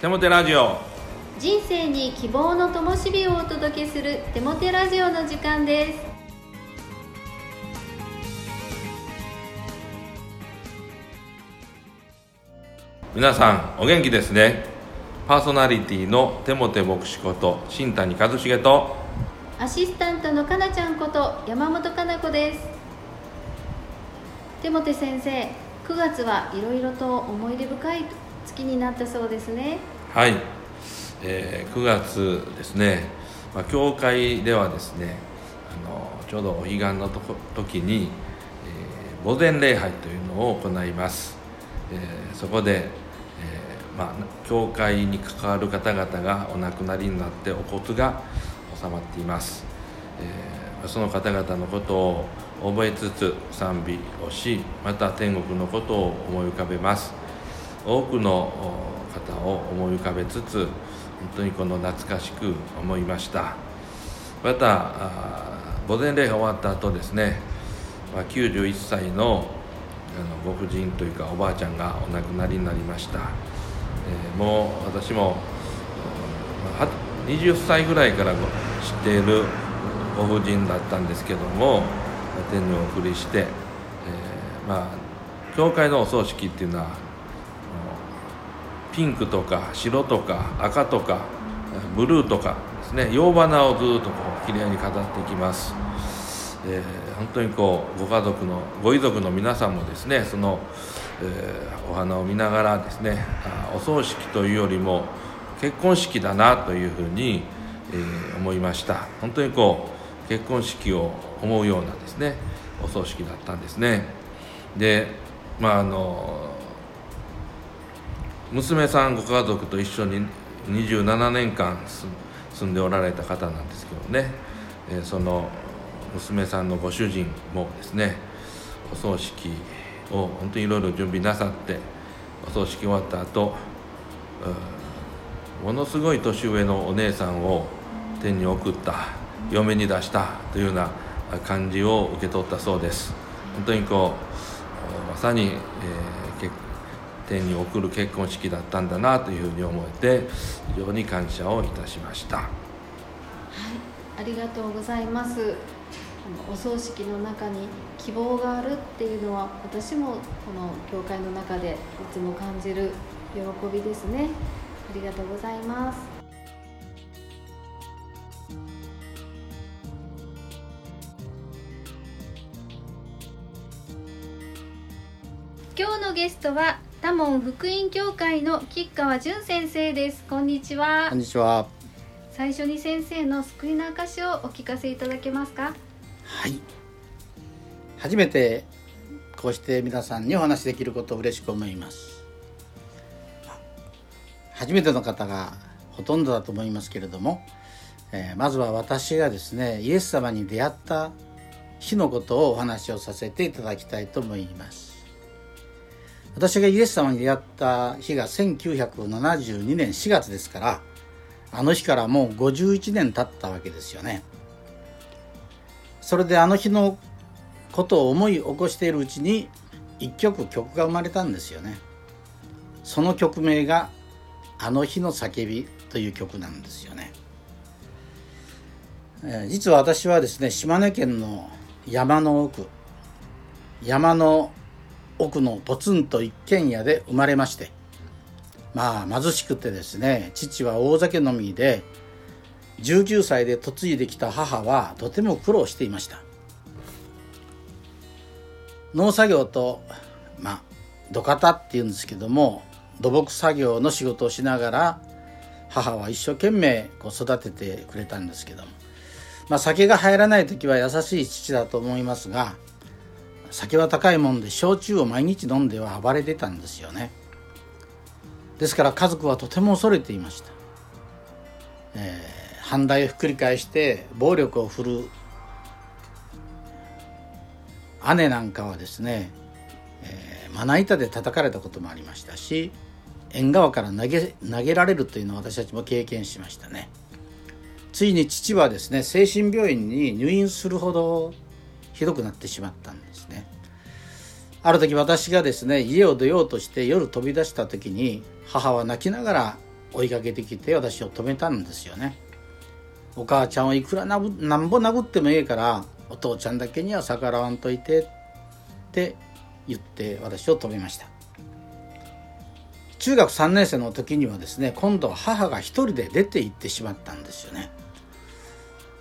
テモテラジオ。人生に希望の灯火をお届けするテモテラジオの時間です。皆さんお元気ですね。パーソナリティのテモテ牧師こと新谷和重と。アシスタントのかなちゃんこと山本かな子です。テモテ先生9月はいろいろと思い出深い月になったそうですね。はい、えー9月ですね、まあ、教会ではですねあのちょうどお彼岸のと時に、えー墓前礼拝というのを行います、えーそこで、えーまあ、教会に関わる方々がお亡くなりになってお骨が収まっています、えーその方々のことを覚えつつ賛美をしまた天国のことを思い浮かべます。多くの方を思い浮かべつつ本当にこの懐かしく思いました。またあー墓前礼拝終わった後ですね、ま、91歳のあのご婦人というかおばあちゃんがお亡くなりになりました、えーもう私も20歳ぐらいから知っているご婦人だったんですけども天にお送りして、えーまあ教会のお葬式っていうのはピンクとか白とか赤とかブルーとかですね。洋花をずっとこうきれいに飾っていきます、えー本当にこうご家族のご遺族の皆さんもですねその、えーお花を見ながらですねあお葬式というよりも結婚式だなというふうに、えー思いました。本当にこう結婚式を思うようなですねお葬式だったんですね。でまああの娘さんご家族と一緒に27年間住んでおられた方なんですけどね、えその娘さんのご主人もですねお葬式を本当にいろいろ準備なさってお葬式終わった後ものすごい年上のお姉さんを天に送った嫁に出したというような感じを受け取ったそうです。本当にこうまさに、えー天に送る結婚式だったんだなというふうに思えて非常に感謝をいたしました。はいありがとうございます。あのお葬式の中に希望があるっていうのは私もこの教会の中でいつも感じる喜びですね。ありがとうございます。今日のゲストは多聞福音教会の吉川淳先生ですこんにちはこんにちは。最初に先生の救いの証をお聞かせいただけますか？はい。初めてこうして皆さんにお話しできることを嬉しく思います。初めての方がほとんどだと思いますけれども、えーまずは私がですねイエス様に出会った日のことをお話をさせていただきたいと思います。私がイエス様に出会った日が1972年4月ですからあの日からもう51年経ったわけですよね。それであの日のことを思い起こしているうちに一曲曲が生まれたんですよね。その曲名が「あの日の叫び」という曲なんですよね。実は私はですね島根県の山の奥山の奥のポツンと一軒家で生まれましてまあ貧しくてですね父は大酒飲みで19歳で嫁いできた母はとても苦労していました。農作業とまあ土方っていうんですけども土木作業の仕事をしながら母は一生懸命こう育ててくれたんですけどもまあ酒が入らない時は優しい父だと思いますが酒は高いもんで焼酎を毎日飲んでは暴れてたんですよね。ですから家族はとても恐れていました、えー反対をひっくり返して暴力を振るう。姉なんかはですね、えーまな板で叩かれたこともありましたし縁側から投げ投げられるというのを私たちも経験しましたね。ついに父はですね精神病院に入院するほどひどくなってしまったんですね。ある時私がですね家を出ようとして夜飛び出した時に母は泣きながら追いかけてきて私を止めたんですよね。お母ちゃんをいくらななんぼ殴ってもええからお父ちゃんだけには逆らわんといてって言って私を止めました。中学3年生の時にはですね今度は母が一人で出て行ってしまったんですよね。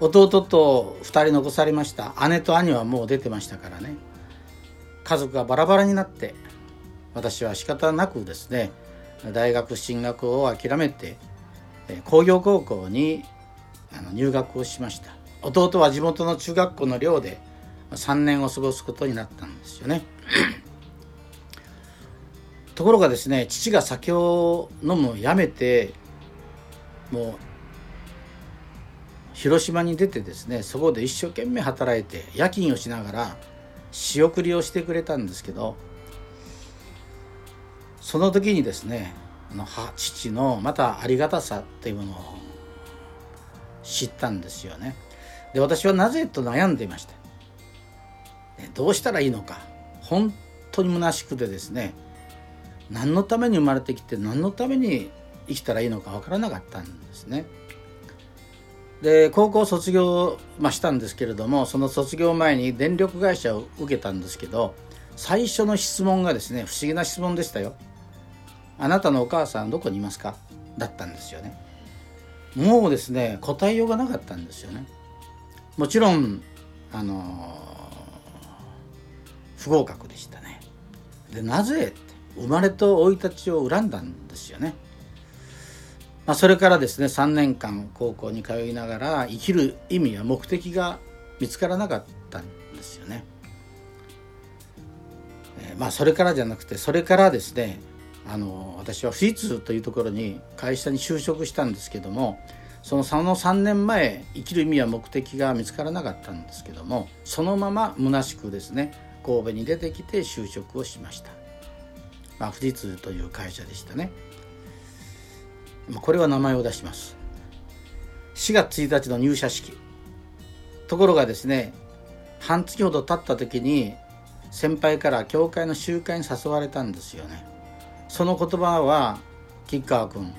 弟と2人残されました。姉と兄はもう出てましたからね。家族がバラバラになって私は仕方なくですね大学進学を諦めて工業高校に入学をしました。弟は地元の中学校の寮で3年を過ごすことになったんですよね。ところがですね父が酒を飲むをやめてもう広島に出てですねそこで一生懸命働いて夜勤をしながら仕送りをしてくれたんですけどその時にですねあの父のまたありがたさっていうものを知ったんですよね。で私はなぜと悩んでいました。どうしたらいいのか本当に虚しくてですね何のために生まれてきて何のために生きたらいいのか分からなかったんですね。で高校卒業、まあ、したんですけれどもその卒業前に電力会社を受けたんですけど最初の質問がですね不思議な質問でしたよ。あなたのお母さんどこにいますか？だったんですよね。もうですね答えようがなかったんですよね。もちろんあの不合格でしたね。でなぜって生まれと生い立ちを恨んだんですよね。まあ、それからですね3年間高校に通いながら生きる意味や目的が見つからなかったんですよね。えー、まあそれからじゃなくてそれからですねあの私は富士通というところに会社に就職したんですけどもそのその3年前生きる意味や目的が見つからなかったんですけどもそのまま虚しくですね神戸に出てきて就職をしました、まあ、富士通という会社でしたねこれは名前を出します。4月1日の入社式。ところがですね半月ほど経った時に先輩から教会の集会に誘われたんですよね。その言葉は吉川君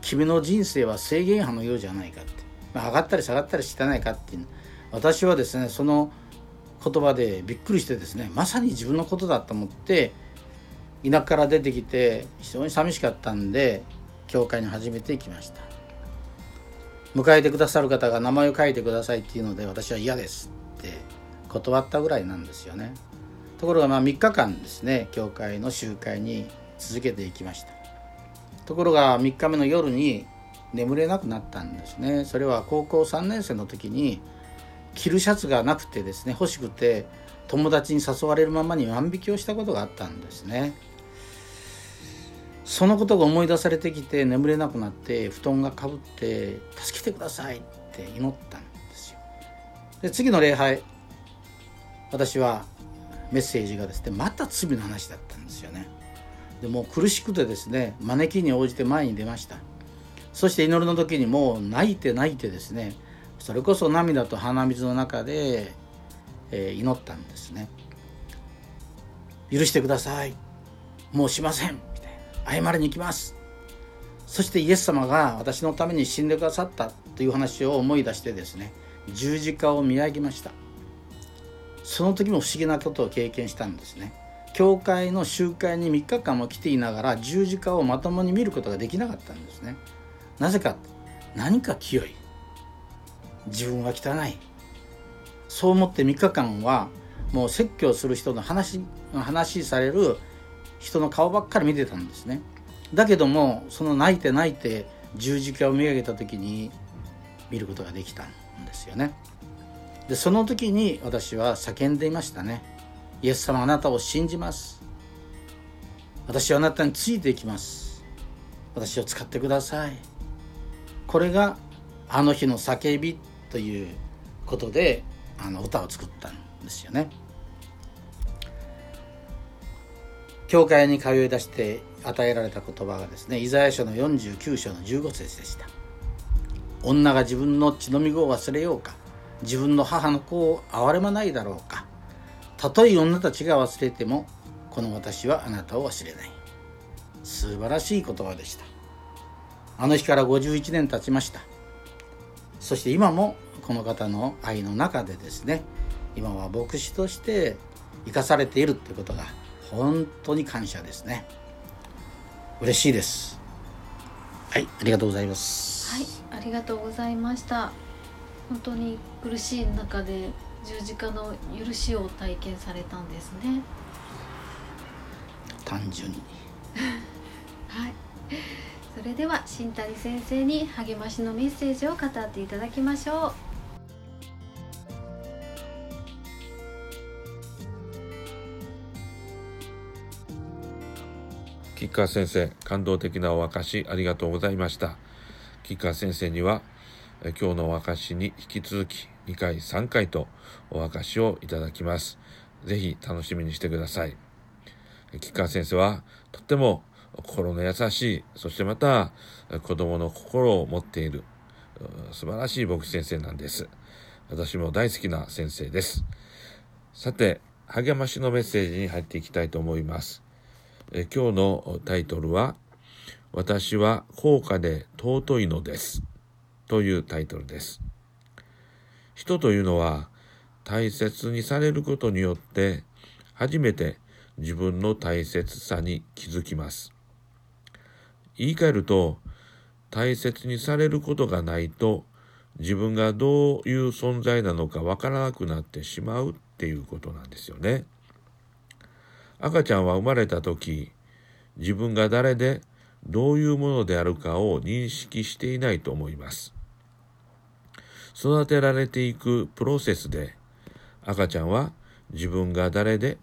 君の人生は制限派のようじゃないかって、まあ、上がったり下がったりしてないかっていう。私はですねその言葉でびっくりしてですねまさに自分のことだと思って田舎から出てきて非常に寂しかったんで教会に初めて行きました。迎えてくださる方が名前を書いてくださいっていうので私は嫌ですって断ったぐらいなんですよね。ところがまあ3日間ですね教会の集会に続けていきました。ところが3日目の夜に眠れなくなったんですね。それは高校3年生の時に着るシャツがなくてですね欲しくて友達に誘われるままに万引きをしたことがあったんですね。そのことが思い出されてきて眠れなくなって布団がかぶって「助けてください」って祈ったんですよ。で次の礼拝私はメッセージがですねまた罪の話だったんですよね。でも苦しくてですね招きに応じて前に出ました。そして祈りの時にもう泣いて泣いてですねそれこそ涙と鼻水の中で、えー、祈ったんですね。許してください。もうしません。謝りに行きます。そしてイエス様が私のために死んでくださったという話を思い出してですね十字架を見上げました。その時も不思議なことを経験したんですね。教会の集会に3日間も来ていながら十字架をまともに見ることができなかったんですね。なぜか何か清い。自分は汚い。そう思って3日間はもう説教する人の話話される人の顔ばっかり見てたんですね。だけどもその泣いて泣いて十字架を見上げた時に見ることができたんですよね。でその時に私は叫んでいましたね。イエス様あなたを信じます。私はあなたについていきます。私を使ってください。これがあの日の叫びということであの歌を作ったんですよね。教会に通い出して与えられた言葉がですねイザヤ書の49章の15節でした。女が自分の血のみ子を忘れようか。自分の母の子を憐れまないだろうか。たとえ女たちが忘れてもこの私はあなたを忘れない。素晴らしい言葉でした。あの日から51年経ちました。そして今もこの方の愛の中でですね今は牧師として生かされているということが本当に感謝ですね。嬉しいです。はいありがとうございます。はいありがとうございました。本当に苦しい中で十字架の許しを体験されたんですね。単純に。はい。それでは新谷先生に励ましのメッセージを語っていただきましょう吉川先生感動的なお証ありがとうございました。吉川先生には今日のお証に引き続き2回3回とお証をいただきます。ぜひ楽しみにしてください。吉川先生はとっても心の優しいそしてまた子供の心を持っている素晴らしい牧師先生なんです。私も大好きな先生です。さて励ましのメッセージに入っていきたいと思います。え今日のタイトルは「私は高価で尊いのです」というタイトルです。人というのは大切にされることによって初めて自分の大切さに気づきます。言い換えると大切にされることがないと自分がどういう存在なのかわからなくなってしまうっていうことなんですよね。赤ちゃんは生まれた時自分が誰でどういうものであるかを認識していないと思います。育てられていくプロセスで赤ちゃんは自分が誰で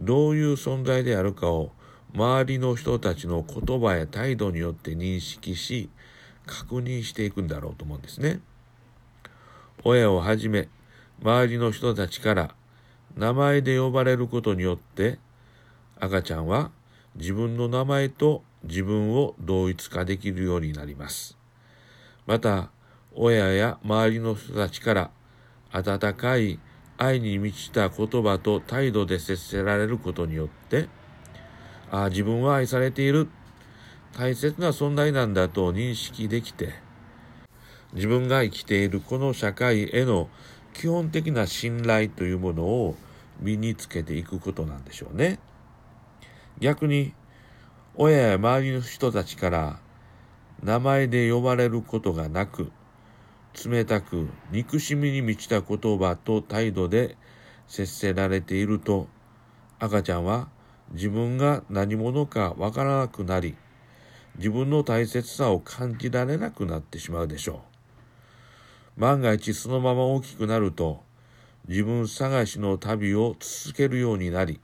どういう存在であるかを周りの人たちの言葉や態度によって認識し確認していくんだろうと思うんですね。親をはじめ周りの人たちから名前で呼ばれることによって赤ちゃんは自分の名前と自分を同一化できるようになります。また、親や周りの人たちから温かい愛に満ちた言葉と態度で接せられることによって、ああ、自分は愛されている、大切な存在なんだと認識できて、自分が生きているこの社会への基本的な信頼というものを身につけていくことなんでしょうね。逆に親や周りの人たちから名前で呼ばれることがなく冷たく憎しみに満ちた言葉と態度で接せられていると赤ちゃんは自分が何者かわからなくなり自分の大切さを感じられなくなってしまうでしょう。万が一そのまま大きくなると自分探しの旅を続けるようになり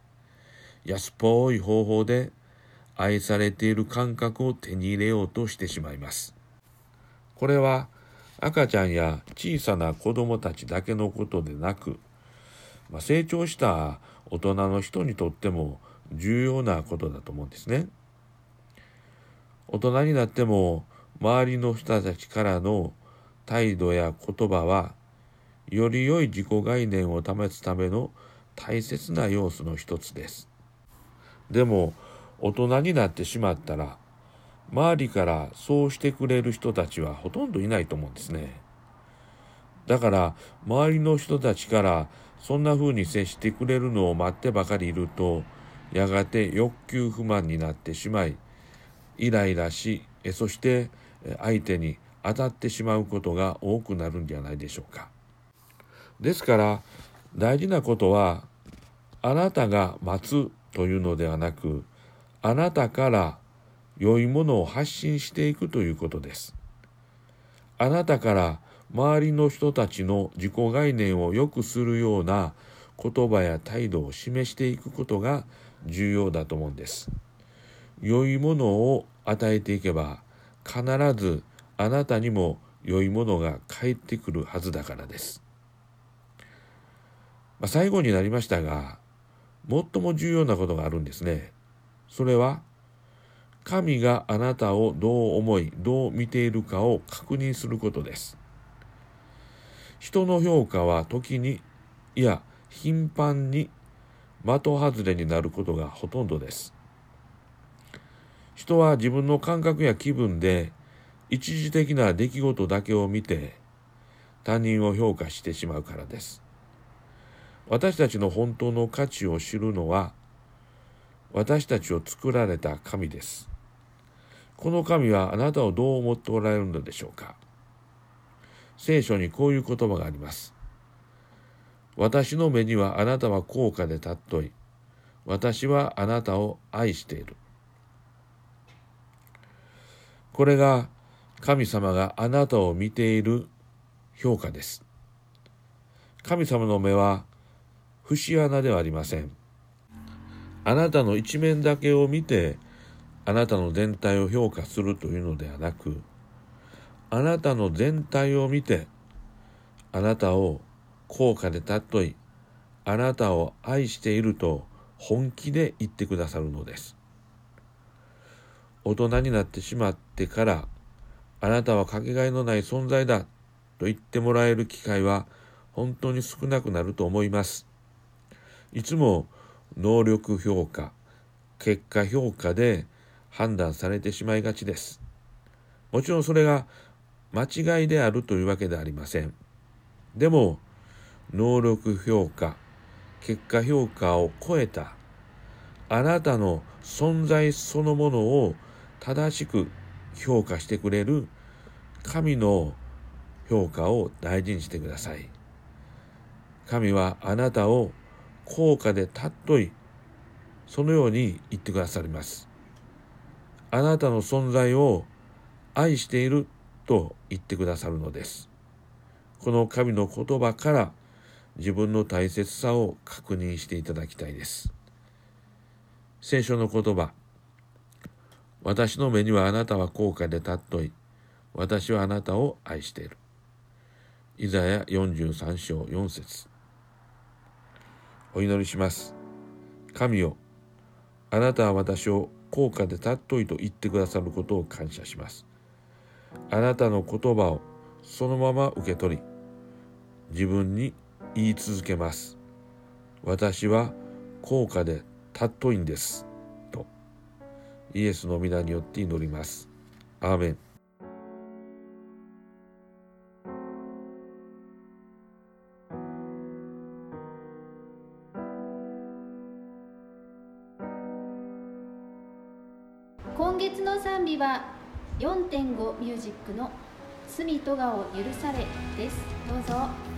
安っぽい方法で愛されている感覚を手に入れようとしてしまいます。これは赤ちゃんや小さな子供たちだけのことでなく、まあ、成長した大人の人にとっても重要なことだと思うんですね。大人になっても周りの人たちからの態度や言葉はより良い自己概念を保つための大切な要素の一つです。でも大人になってしまったら周りからそうしてくれる人たちはほとんどいないと思うんですね。だから周りの人たちからそんな風に接してくれるのを待ってばかりいるとやがて欲求不満になってしまいイライラしそして相手に当たってしまうことが多くなるんじゃないでしょうか。ですから大事なことはあなたが待つというのではなくあなたから良いものを発信していくということです。あなたから周りの人たちの自己概念を良くするような言葉や態度を示していくことが重要だと思うんです。良いものを与えていけば必ずあなたにも良いものが返ってくるはずだからです。まあ、最後になりましたが最も重要なことがあるんですね。それは神があなたをどう思いどう見ているかを確認することです。人の評価は時にいや頻繁に的外れになることがほとんどです。人は自分の感覚や気分で一時的な出来事だけを見て他人を評価してしまうからです。私たちの本当の価値を知るのは私たちを作られた神です。この神はあなたをどう思っておられるのでしょうか。聖書にこういう言葉があります。私の目にはあなたは高価で尊い。私はあなたを愛している。これが神様があなたを見ている評価です。神様の目は節穴ではありません。あなたの一面だけを見てあなたの全体を評価するというのではなくあなたの全体を見てあなたを高価で尊いあなたを愛していると本気で言ってくださるのです。大人になってしまってからあなたはかけがえのない存在だと言ってもらえる機会は本当に少なくなると思います。いつも能力評価、結果評価で判断されてしまいがちです。もちろんそれが間違いであるというわけではありません。でも、能力評価、結果評価を超えたあなたの存在そのものを正しく評価してくれる神の評価を大事にしてください。神はあなたを高価で尊い、そのように言ってくださります。あなたの存在を愛していると言ってくださるのです。この神の言葉から自分の大切さを確認していただきたいです。聖書の言葉私の目にはあなたは高価で尊い。私はあなたを愛している。イザヤ43章4節お祈りします。神よ、あなたは私を高価で尊いと言ってくださることを感謝します。あなたの言葉をそのまま受け取り、自分に言い続けます。私は高価で尊いんです。とイエスの皆によって祈ります。アーメン。4.5ミュージックの「罪とがを許され」です。どうぞ。